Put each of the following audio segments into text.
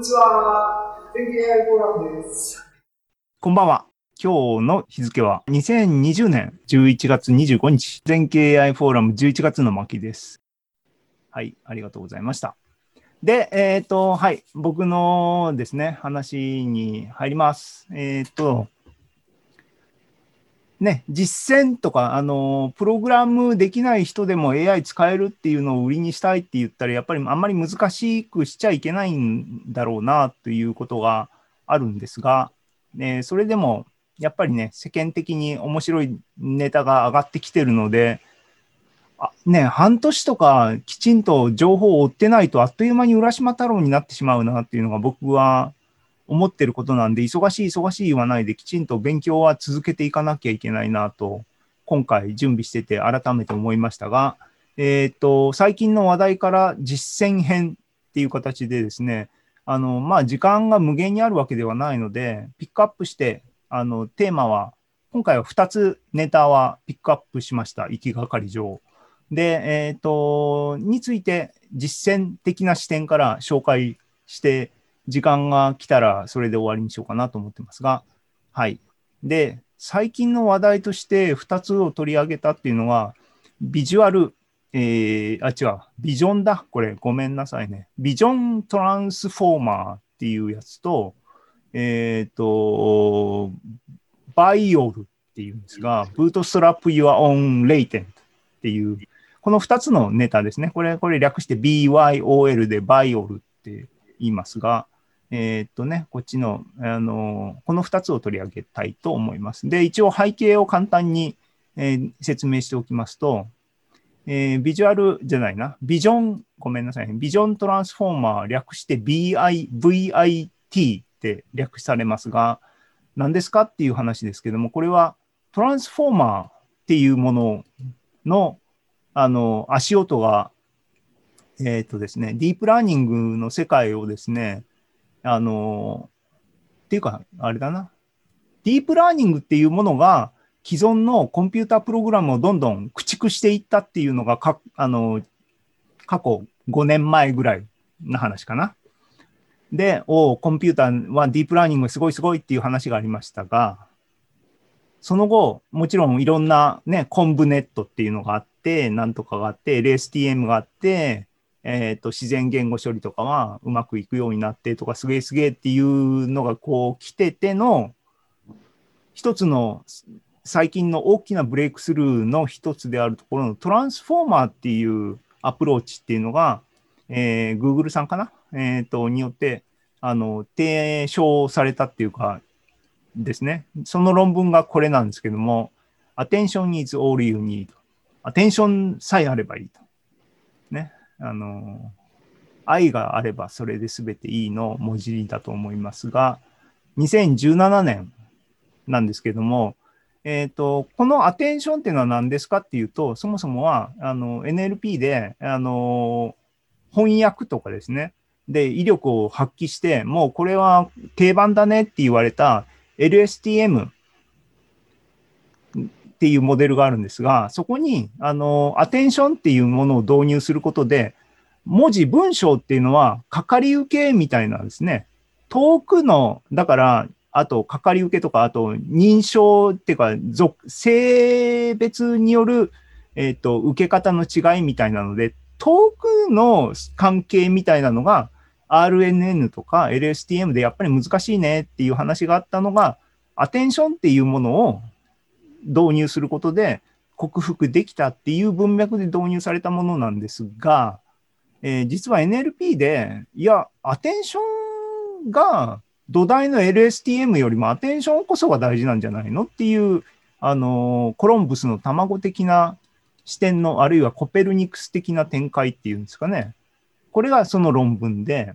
にちは。天気 AI フォーラムです。こんばんは。今日の日付は2020年11月25日、全経 AI フォーラム11月の巻です。はい、ありがとうございました。で、えっ、ー、と、はい、僕のですね、話に入ります。えっ、ー、と、ね、実践とか、あの、プログラムできない人でも AI 使えるっていうのを売りにしたいって言ったら、やっぱりあんまり難しくしちゃいけないんだろうなということがあるんですが、ね、それでも、やっぱりね、世間的に面白いネタが上がってきてるので、あね、半年とかきちんと情報を追ってないと、あっという間に浦島太郎になってしまうなっていうのが僕は思ってることなんで、忙しい忙しい言わないで、きちんと勉強は続けていかなきゃいけないなと、今回準備してて改めて思いましたが、えっ、と、最近の話題から実践編っていう形でですね、あの、まあ、時間が無限にあるわけではないので、ピックアップして、あの、テーマは、今回は2つネタはピックアップしました、行きがかり上。で、えっ、と、について実践的な視点から紹介して、時間が来たらそれで終わりにしようかなと思ってますが、はい。で、最近の話題として2つを取り上げたっていうのは、ビジュアル、えー、あ、違う、ビジョンだ。これ、ごめんなさいね。 Vision Transformer っていうやつと、えっ、ー、と、 BYOL っていうんですが、 Bootstrap Your Own Latent っていうこの2つのネタですね。これ、これ略して BYOL で BYOL って言いますが、えー、っとね、こっちの、あの、この2つを取り上げたいと思います。で、一応背景を簡単に、えー、説明しておきますと、えー、ビジュアルじゃないな、ビジョン、ごめんなさい、ビジョントランスフォーマー略して BI、VIT って略されますが、何ですかっていう話ですけども、これはトランスフォーマーっていうもののあの、足音が、えっ、ー、とですね、ディープラーニングの世界をですね、あの、っていうか、あれだな、ディープラーニングっていうものが、既存のコンピュータープログラムをどんどん駆逐していったっていうのがか、あの、過去5年前ぐらいの話かな。で、おコンピューターはディープラーニングすごいすごいっていう話がありましたが、その後、もちろんいろんなね、コンブネットっていうのがあって、なんとかがあって、LSTM があって、え、ー、と、自然言語処理とかはうまくいくようになってとか、すげえすげえっていうのがこう来てての、一つの最近の大きなブレイクスルーの一つであるところのトランスフォーマーっていうアプローチっていうのが、えー、Google さんかな？え、ー、と、によって、あの、提唱されたっていうか、ですね。その論文がこれなんですけども、Attention is all you need. アテンションさえあればいいと。あの、愛があればそれで全ていいの文字だと思いますが、2017年なんですけども、えっ、ー、と、このアテンションっていうのは何ですかっていうと、そもそもは、あの、NLP で、あの、翻訳とかですね、で、威力を発揮して、もうこれは定番だねって言われた LSTM っていうモデルがあるんですが、そこに、あの、アテンションっていうものを導入することで、文字、文章っていうのは、かかり受けみたいなんですね。遠くの、だから、あと、かかり受けとか、あと、認証っていうか、性別による、えっ、ー、と、受け方の違いみたいなので、遠くの関係みたいなのが、RNN とか LSTM でやっぱり難しいねっていう話があったのが、アテンションっていうものを導入することで克服できたっていう文脈で導入されたものなんですが、えー、実は NLP で、いや、アテンションが土台の LSTM よりもアテンションこそが大事なんじゃないのっていう、あのー、コロンブスの卵的な視点の、あるいはコペルニクス的な展開っていうんですかね。これがその論文で、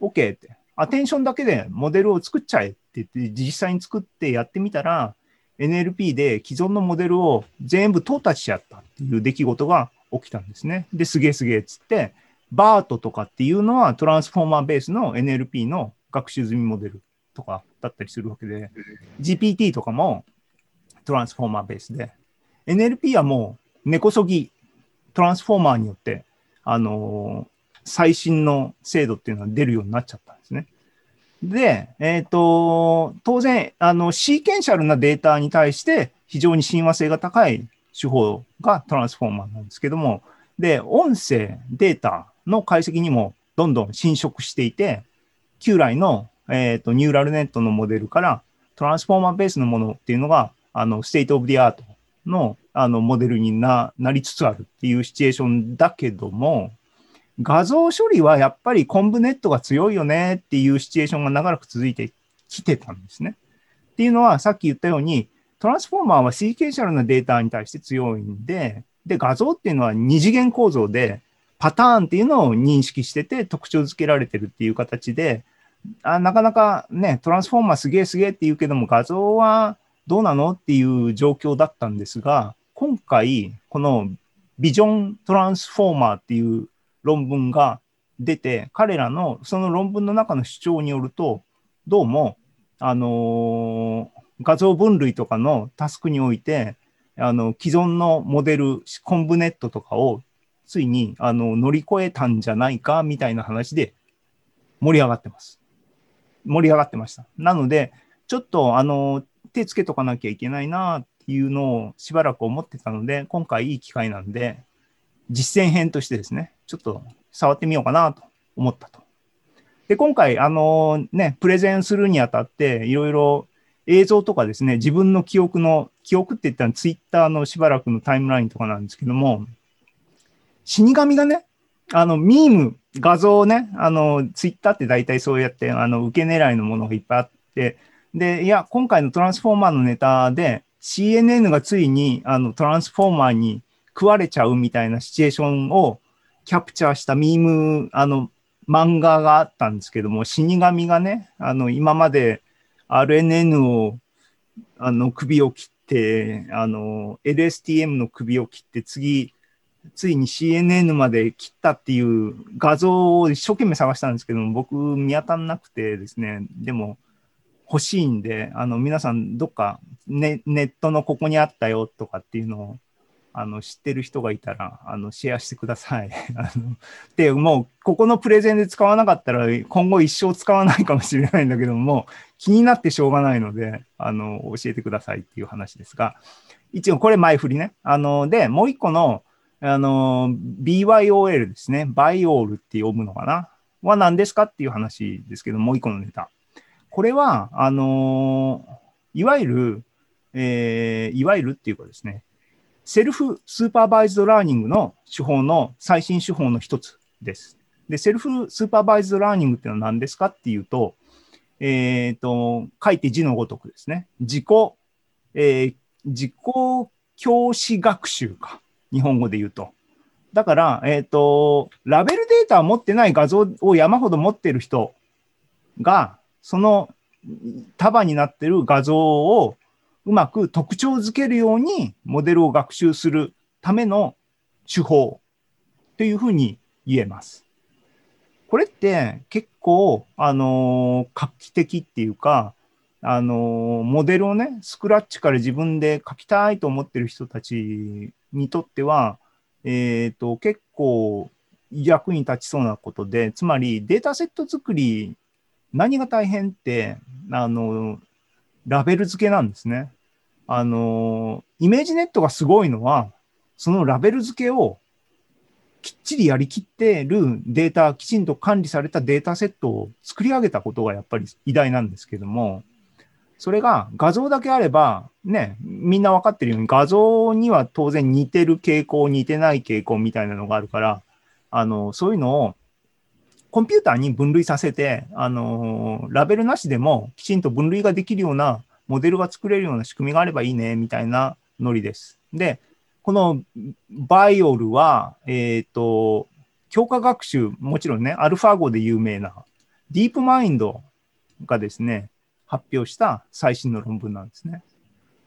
OK って、アテンションだけでモデルを作っちゃえって言って、実際に作ってやってみたら、NLP で既存のモデルを全部淘汰しちゃったっていう出来事が起きたんですね。で、すげえすげえっつって、バートとかっていうのはトランスフォーマーベースの NLP の学習済みモデルとかだったりするわけで、GPT とかもトランスフォーマーベースで、NLP はもう根こそぎトランスフォーマーによって、あのー、最新の精度っていうのが出るようになっちゃったで。えっ、と、当然、あの、シーケンシャルなデータに対して非常に親和性が高い手法が Transformer なんですけども、で、音声、データの解析にもどんどん侵食していて、旧来の、えーと、ニューラルネットのモデルから Transformer ベースのものっていうのが、あの、 state of the art のあのモデルにななりつつあるっていうシチュエーションだけども、画像処理はやっぱり ConvNet が強いよねっていうシチュエーションが長らく続いてきてたんですね。っていうのは、さっき言ったように、トランスフォーマーはシーケンシャルなデータに対して強いんで、で、画像っていうのは二次元構造で、パターンっていうのを認識してて特徴づけられてるっていう形で、あなかなかね、トランスフォーマーすげえすげえって言うけども、画像はどうなのっていう状況だったんですが、今回、このビジョントランスフォーマーっていう論文が出て、彼らのその論文の中の主張によると、どうも、あのー、画像分類とかのタスクにおいて、あの既存のモデル、コンブネットとかをついにあの乗り越えたんじゃないかみたいな話で盛り上がってます。盛り上がってました。なので、ちょっとあの手つけとかなきゃいけないなっていうのをしばらく思ってたので、今回いい機会なんで、実践編としてですね、ちょっと触ってみようかなと思ったと。で、今回、あのね、プレゼンするにあたって、いろいろ映像とかですね、自分の記憶の、記憶って言ったらツイッターのしばらくのタイムラインとかなんですけども、死神がね、あの、ミーム、画像をね、あの、ツイッターって大体そうやって、あの、受け狙いのものがいっぱいあって、で、いや、今回のトランスフォーマーのネタで、CNN がついに、あの、トランスフォーマーに食われちゃうみたいなシチュエーションをキャプチャーしたミーム、あの、漫画があったんですけども、死神がね、あの、今まで RNN を、あの、首を切って、あの、LSTM の首を切って、次、ついに CNN まで切ったっていう画像を一生懸命探したんですけども、僕見当たんなくてですね、でも欲しいんで、あの皆さんどっかネネットのここにあったよとかっていうのをあの知ってる人がいたらあのシェアしてください。あので、もうここのプレゼンで使わなかったら今後一生使わないかもしれないんだけども、気になってしょうがないので、あの教えてくださいっていう話ですが、一応これ前振りね。あので、もう一個のあの、BYOL ですね。バイオールって読むのかな？は何ですかっていう話ですけど、もう一個のネタ。これは、あのいわゆる、えー、いわゆるっていうかですね、 self-supervised learning の手法の最新手法の一つです。で、 self-supervised learning っていうのは何ですかっていうと、えっ、ー、と、書いて字のごとくですね。自己、えー、自己教師学習か。日本語で言うと。だから、えっ、ー、と、ラベルデータを持ってない画像を山ほど持ってる人が、その束になってる画像をうまく特徴づけるようにモデルを学習するための手法というふうに言えます。これって結構、あの画期的っていうか、あのモデルをね、スクラッチから自分で書きたいと思ってる人たちにとっては、えっ、ー、と、結構役に立ちそうなことで、つまりデータセット作り、何が大変って、あの、ラベル付けなんですね。あの、 ImageNet がすごいのは、そのラベル付けをきっちりやりきってるデータ、きちんと管理されたデータセットを作り上げたことがやっぱり偉大なんですけども、それが画像だけあれば、ね、みんな分かってるように画像には当然似てる傾向、似てない傾向みたいなのがあるから、あの、そういうのをコンピューターに分類させて、あの、ラベルなしでもきちんと分類ができるようなモデルが作れるような仕組みがあればいいね、みたいなノリです。で、この BYOL は、えっ、ー、と、強化学習、もちろんね、アルファ碁で有名な DeepMind がですね、発表した最新の論文なんですね。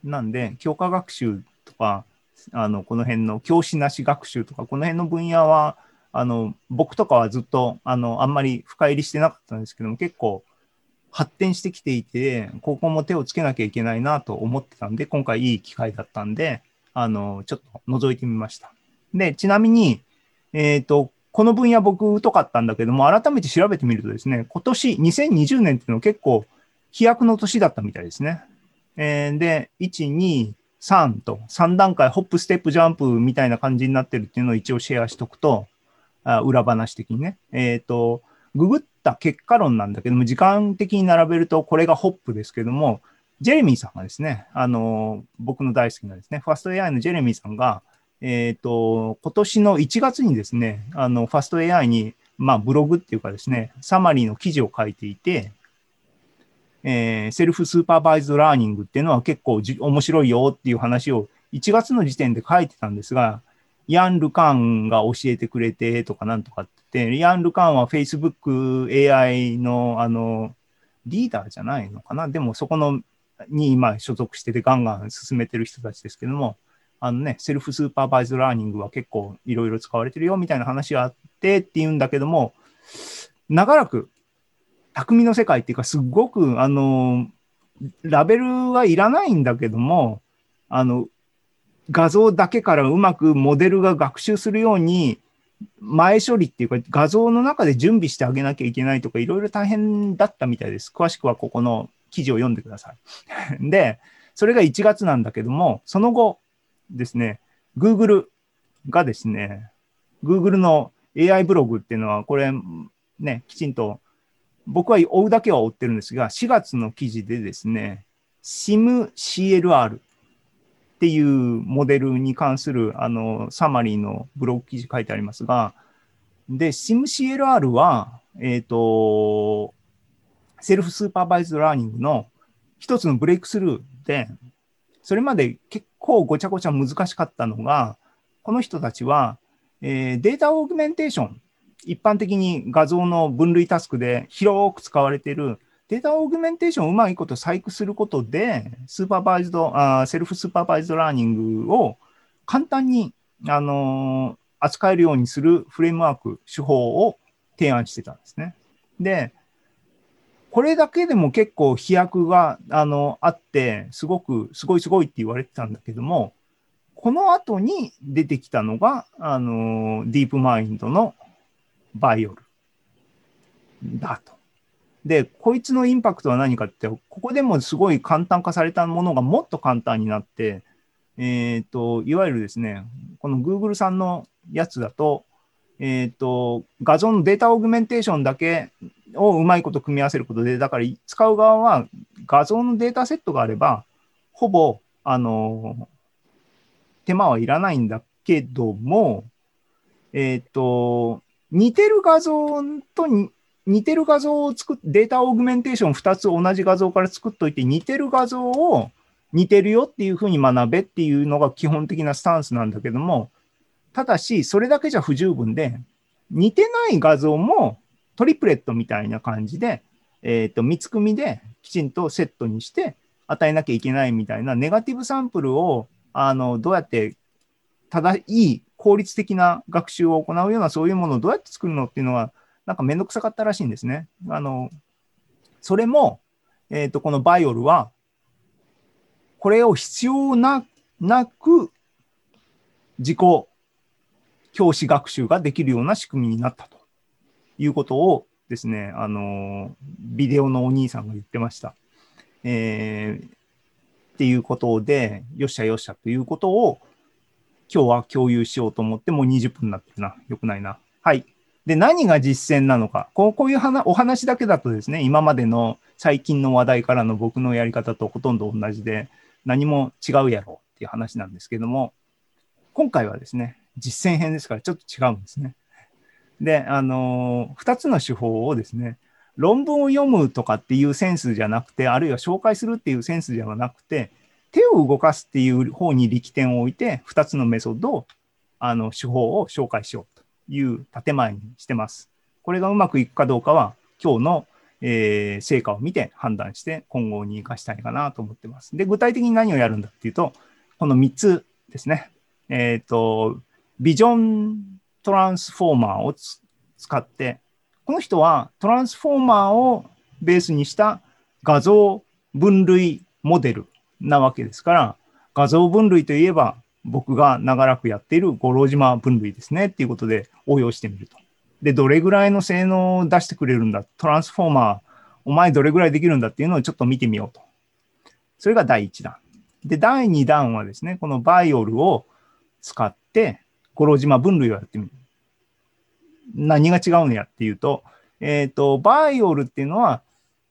なんで、強化学習とか、あのこの辺の教師なし学習とか、この辺の分野は、あの僕とかはずっとあのあんまり深入りしてなかったんですけども、結構発展してきていて、ここも手をつけなきゃいけないなと思ってたんで、今回いい機会だったんで、あのちょっと覗いてみました。で、ちなみに、えっ、ー、と、この分野僕疎かったんだけども、改めて調べてみるとですね、今年2020年っていうのは結構飛躍の年だったみたいですね。えー、で、1、2、3と3段階、ホップ、ステップ、ジャンプみたいな感じになってるっていうのを一応シェアしとくと、あ裏話的にね。えっ、ー、と、ググった結果論なんだけども、時間的に並べるとこれがホップですけども、ジェレミーさんがですね、あの、僕の大好きなですね、ファスト AI のジェレミーさんが、えっ、ー、と、今年の1月にですね、あの、ファスト AI に、まあ、ブログっていうかですね、サマリーの記事を書いていて、えー、 self-supervised learning っていうのは結構じ面白いよっていう話を1月の時点で書いてたんですが、ヤン・ルカンが教えてくれてとかなんとかって、ヤン・ルカンは Facebook AI のあのリーダーじゃないのかな？でもそこのに今所属しててガンガン進めてる人たちですけども、あのね、 self-supervised learning は結構いろいろ使われてるよみたいな話があってっていうんだけども、長らく匠の世界っていうか、すごく、あの、ラベルはいらないんだけども、あの、画像だけからうまくモデルが学習するように、前処理っていうか、画像の中で準備してあげなきゃいけないとか、いろいろ大変だったみたいです。詳しくはここの記事を読んでください。で、それが1月なんだけども、その後ですね、Google がですね、Google の AI ブログっていうのは、これね、きちんと僕は追うだけは追ってるんですが、4月の記事でですね、SIMCLR っていうモデルに関するあのサマリーのブログ記事書いてありますが、で、 SimCLR は、えっ、ー、と、 self-supervised learning の一つのブレイクスルーで、それまで結構ごちゃごちゃ難しかったのが、この人たちは、えー、 data augmentation 一般的に画像の分類タスクで広く使われている data augmentation をうまいこと細工することで、 supervised、あ self-supervised learning を簡単に、あのー、扱えるようにするフレームワーク、手法を提案してたんですね。で、これだけでも結構飛躍があのあって、すごく、すごいすごいって言われてたんだけども、この後に出てきたのが、あの、 DeepMind の BYOL だと。で、こいつのインパクトは何かって、ここでもすごい簡単化されたものがもっと簡単になって、えっ、ー、と、いわゆるですね、この Google さんのやつだと、えっ、ー、と、画像のデータオーグメンテーションだけをうまいこと組み合わせることで、だから使う側は画像のデータセットがあれば、ほぼ、あの、手間はいらないんだけども、えっ、ー、と、似てる画像と似てる画像を作っデータオーグメンテーション2つ同じ画像から作っといて、似てる画像を似てるよっていうふうに学べっていうのが基本的なスタンスなんだけども、ただし、それだけじゃ不十分で、似てない画像も triplet みたいな感じで、えっ、ー、と、三つ組みできちんとセットにして与えなきゃいけないみたいな negative sample を、あの、どうやって正いい効率的な学習を行うようなそういうものをどうやって作るのっていうのは、なんかめんどくさかったらしいんですね。あの、それも、えっ、ー、と、この BYOL は、これを必要ななく、自己教師学習ができるような仕組みになったということをですね、あの、ビデオのお兄さんが言ってました。えー、っていうことで、よっしゃよっしゃということを、今日は共有しようと思って、もう20分になってるな。よくないな。はい。で、何が実践なのか。こうこういうお話だけだとですね、今までの最近の話題からの僕のやり方とほとんど同じで、何も違うやろうっていう話なんですけども、今回はですね、実践編ですからちょっと違うんですね。で、あのー、2つの手法をですね、論文を読むとかっていうセンスじゃなくて、あるいは紹介するっていうセンスではなくて、手を動かすっていう方に力点を置いて、2つのメソッドを、あの、手法を紹介しよういう建前にしてます。これがうまくいくかどうかは、今日の、えー、成果を見て判断して今後に生かしたいかなと思ってます。で、具体的に何をやるんだっていうと、この3つですね。えっ、ー、と、ビジョントランスフォーマーを使って、この人はトランスフォーマーをベースにした画像分類モデルなわけですから、画像分類といえば、僕が長らくやっている五郎島分類ですねっていうことで応用してみるとで、どれぐらいの性能を出してくれるんだ、 Transformer、お前どれぐらいできるんだっていうのをちょっと見てみようと。それが第1弾。で、第2弾はですね、この BYOL を使って、五郎島分類をやってみる。何が違うのやっていうと、えっ、ー、と、 BYOL っていうのは、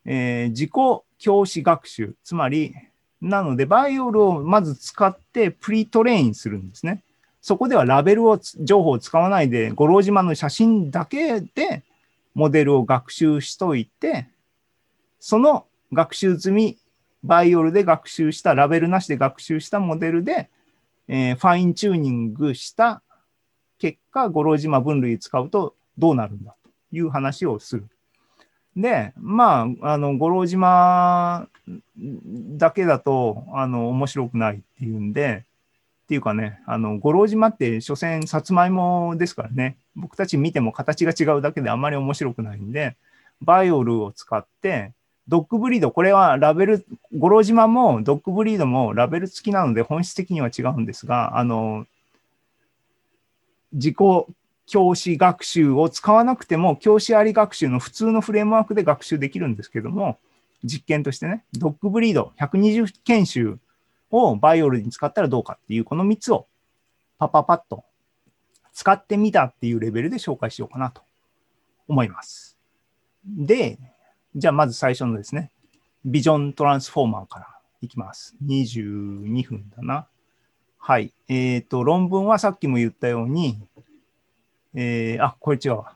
えー、自己教師学習。つまり、なので、 BYOL をまず使って pretrain するんですね。そこではラベルを情報を使わないで、五郎島の写真だけでモデルを学習しといて、その学習済み、 BYOL で学習した、ラベルなしで学習したモデルで、えー、 fine-tuning した結果、五郎島分類使うとどうなるんだという話をする。で、まあ、あの、五郎島だけだと、あの、面白くないっていうんで、っていうかね、あの、五郎島って、所詮、さつまいもですからね、僕たち見ても形が違うだけであまり面白くないんで、 BYOL を使って、 dog breed、これはラベル、五郎島も dog breed もラベル付きなので本質的には違うんですが、あの、自己教師学習を使わなくても、教師あり学習の普通のフレームワークで学習できるんですけども、実験としてね、 dog breed 120犬種を BYOL に使ったらどうかっていう、この3つをパパパッと使ってみたっていうレベルで紹介しようかなと思います。で、じゃあまず最初のですね、 Vision Transformer からいきます。22分だな。はい。えっ、ー、と、論文はさっきも言ったように、えー、あ、これ違うわ。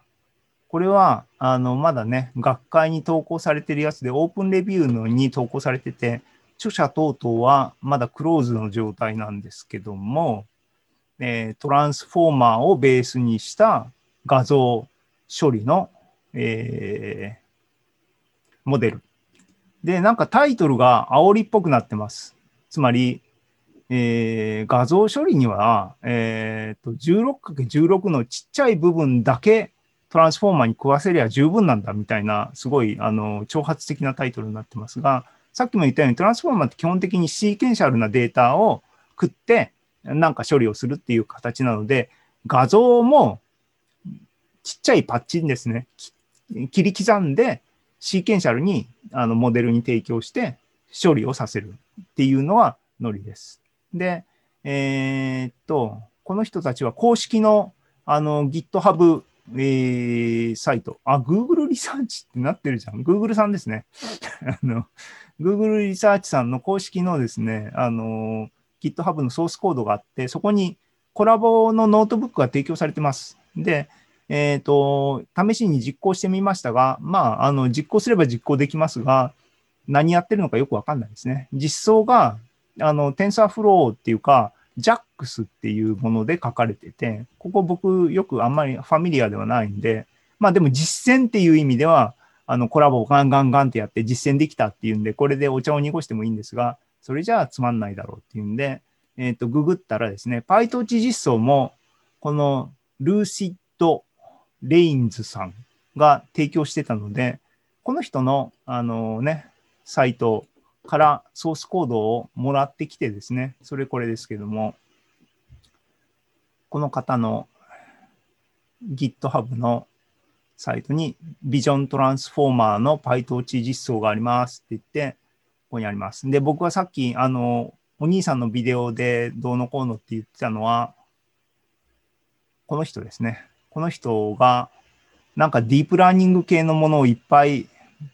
これは、あの、まだね、学会に投稿されてるやつで、 OpenReview のに投稿されてて、著者等々はまだクローズの状態なんですけども、えー、トランスフォーマーをベースにした画像処理の、えー、モデル。で、なんかタイトルが煽りっぽくなってます。つまり、えー、画像処理には、えーと、16×16 のちっちゃい部分だけトランスフォーマーに食わせりゃ十分なんだみたいな、すごいあの挑発的なタイトルになってますが、さっきも言ったようにトランスフォーマーって基本的にシーケンシャルなデータを食って、なんか処理をするっていう形なので、画像もちっちゃいパッチンですね。切り刻んで、シーケンシャルにあのモデルに提供して処理をさせるっていうのはノリです。で、えー、っと、この人たちは公式のあの GitHub、えー、サイト、あ、Google リサーチってなってるじゃん。Google さんですね。あの Google リサーチさんの公式のですね、あの、GitHub のソースコードがあって、そこに Colab のノートブックが提供されてます。で、えっ、ー、と、試しに実行してみましたが、まあ、あの、実行すれば実行できますが、何やってるのかよくわかんないですね。実装があの、 TensorFlow っていうか、JAX っていうもので書かれてて、ここ僕よくあんまり familiar ではないんで、まあでも実践っていう意味では、あのコラボをガンガンガンってやって実践できたっていうんで、これでお茶を濁してもいいんですが、それじゃあつまんないだろうっていうんで、えっ、ー、と、ググったらですね、PyTorch 実装も、このルーシッド・レインズさんが提供してたので、この人の、あのね、サイトからソースコードをもらってきてですね、それこれですけども、この方の GitHub のサイトに Vision Transformer の PyTorch 実装がありますって言って、ここにあります。で、僕はさっき、あの、お兄さんのビデオでどうのこうのって言ってたのは、この人ですね。この人が、なんかディープラーニング系のものをいっぱい、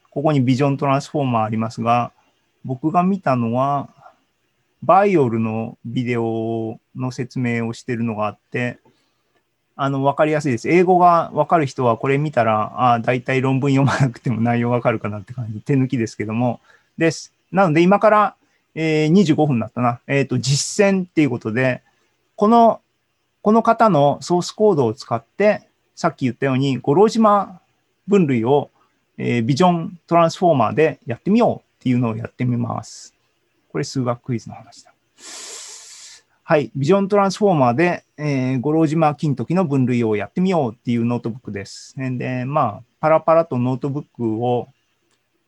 ここにビジョントランスフォーマーありますが、僕が見たのは、バイオルのビデオの説明をしてるのがあって、あの、わかりやすいです。英語がわかる人はこれ見たら、ああ、だいたい論文読まなくても内容わかるかなって感じ。手抜きですけども。です。なので今から、えー、25分だったな。えっ、ー、と、実践っていうことで、この、この方のソースコードを使って、さっき言ったように、五郎島分類を、えー、 Vision Transformer でやってみようっていうのをやってみます。これ数学クイズの話だ。はい。 Vision Transformer で、えー、五郎島金時の分類をやってみようっていうノートブックです。で、まあ、パラパラとノートブックを、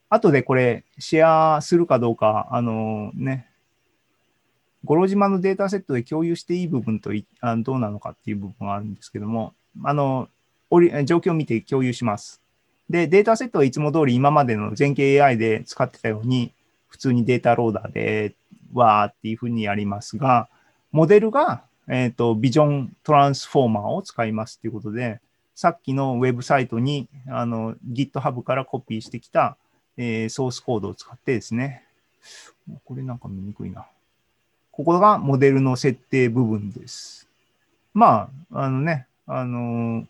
後でこれシェアするかどうか、あのね、五郎島のデータセットで共有していい部分とあどうなのかっていう部分があるんですけども、あの、状況を見て共有します。で、データセットはいつも通り今までの全景 AI で使ってたように、普通にデータローダーで、わーっていうふうにやりますが、モデルが、えっ、と、ビジョントランスフォーマーを使いますっていうことで、さっきのウェブサイトに、あの、GitHub からコピーしてきた、えーソースコードを使ってですね、これなんか見にくいな。ここがモデルの設定部分です。まあ、あのね、あの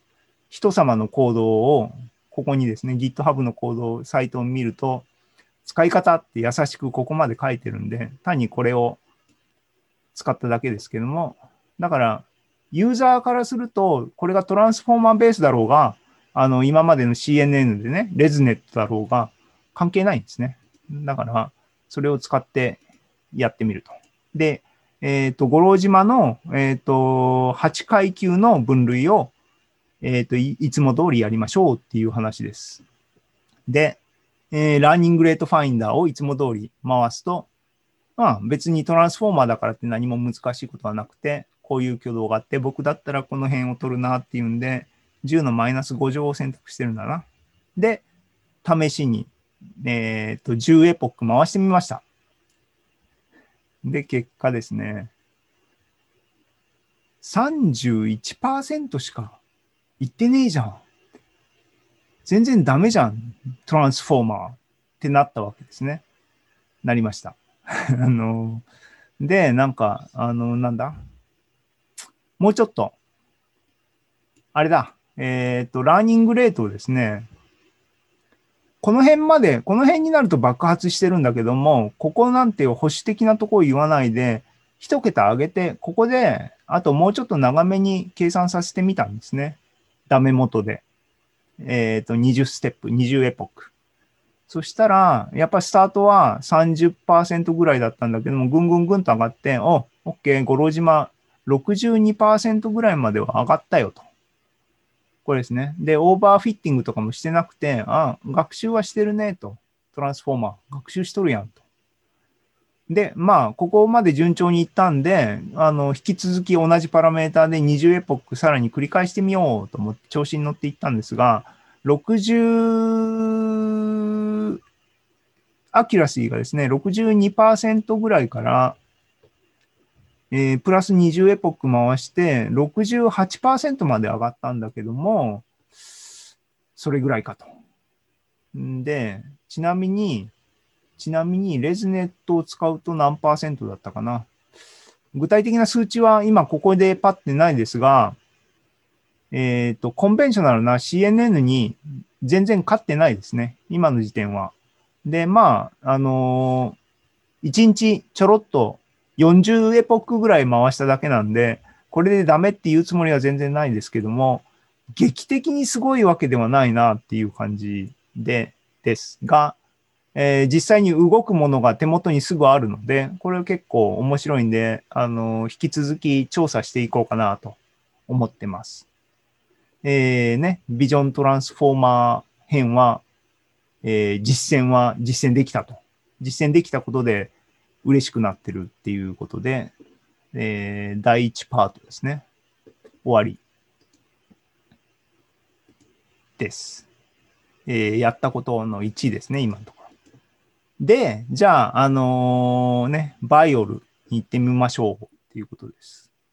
人様のコードを、ここにですね、GitHub のコード、サイトを見ると、使い方って優しくここまで書いてるんで、単にこれを使っただけですけども、だから、ユーザーからすると、これがトランスフォーマーベースだろうが、あの、今までの CNN でね、レズネットだろうが、関係ないんですね。だから、それを使ってやってみると。で、えっ、と、五郎島の、えっ、と、8階級の分類を、えっ、とい、いつも通りやりましょうっていう話です。で、えー learning rate finder をいつも通り回すと、まあ別に Transformer だからって何も難しいことはなくて、こういう挙動があって、僕だったらこの辺を取るなっていうんで、10のマイナス5乗を選択してるんだな。で、試しに、えっ、と、10 epoch 回してみました。で、結果ですね、31%しかいってねえじゃん。全然ダメじゃん。トランスフォーマーってなったわけですね。なりました。あの、で、なんか、あの、なんだ？もうちょっと、あれだ、えっ、と、ラーニングレートをですね、この辺まで、この辺になると爆発してるんだけども、ここなんていう保守的なとこを言わないで、一桁上げて、ここで、あともうちょっと長めに計算させてみたんですね。ダメ元で。えっ、と、20ステップ、20エポック。そしたら、やっぱスタートは30%ぐらいだったんだけども、ぐんぐんぐんと上がって、お、OK、五郎島62%ぐらいまでは上がったよと。これですね。で、オーバーフィッティングとかもしてなくて、あ、学習はしてるねと。Transformer。学習しとるやんと。で、まあ、ここまで順調にいったんで、あの、引き続き同じパラメーターで20エポックさらに繰り返してみようと思って調子に乗っていったんですが、60、 accuracy がですね、62%ぐらいから、えープラス20 epoch 回して、68%まで上がったんだけども、それぐらいかと。んで、ちなみに、ちなみに、レズネットを使うと何パーセントだったかな？具体的な数値は今ここでパッてないですが、えっ、と、コンベンショナルな CNN に全然勝ってないですね。今の時点は。で、まあ、あのー、1日ちょろっと40エポックぐらい回しただけなんで、これでダメって言うつもりは全然ないですけども、劇的にすごいわけではないなっていう感じで、ですが、えー実際に動くものが手元にすぐあるので、これは結構面白いんで、あの、引き続き調査していこうかなと思ってます。えーね、ビジョントランスフォーマー編は、えー実践は実践できたと。実践できたことで嬉しくなってるっていうことで、えー第1パートですね。終わり。です。えーやったことの1ですね、今のところ。で、じゃあ、あのね、バイオルに行ってみましょうっていうことです。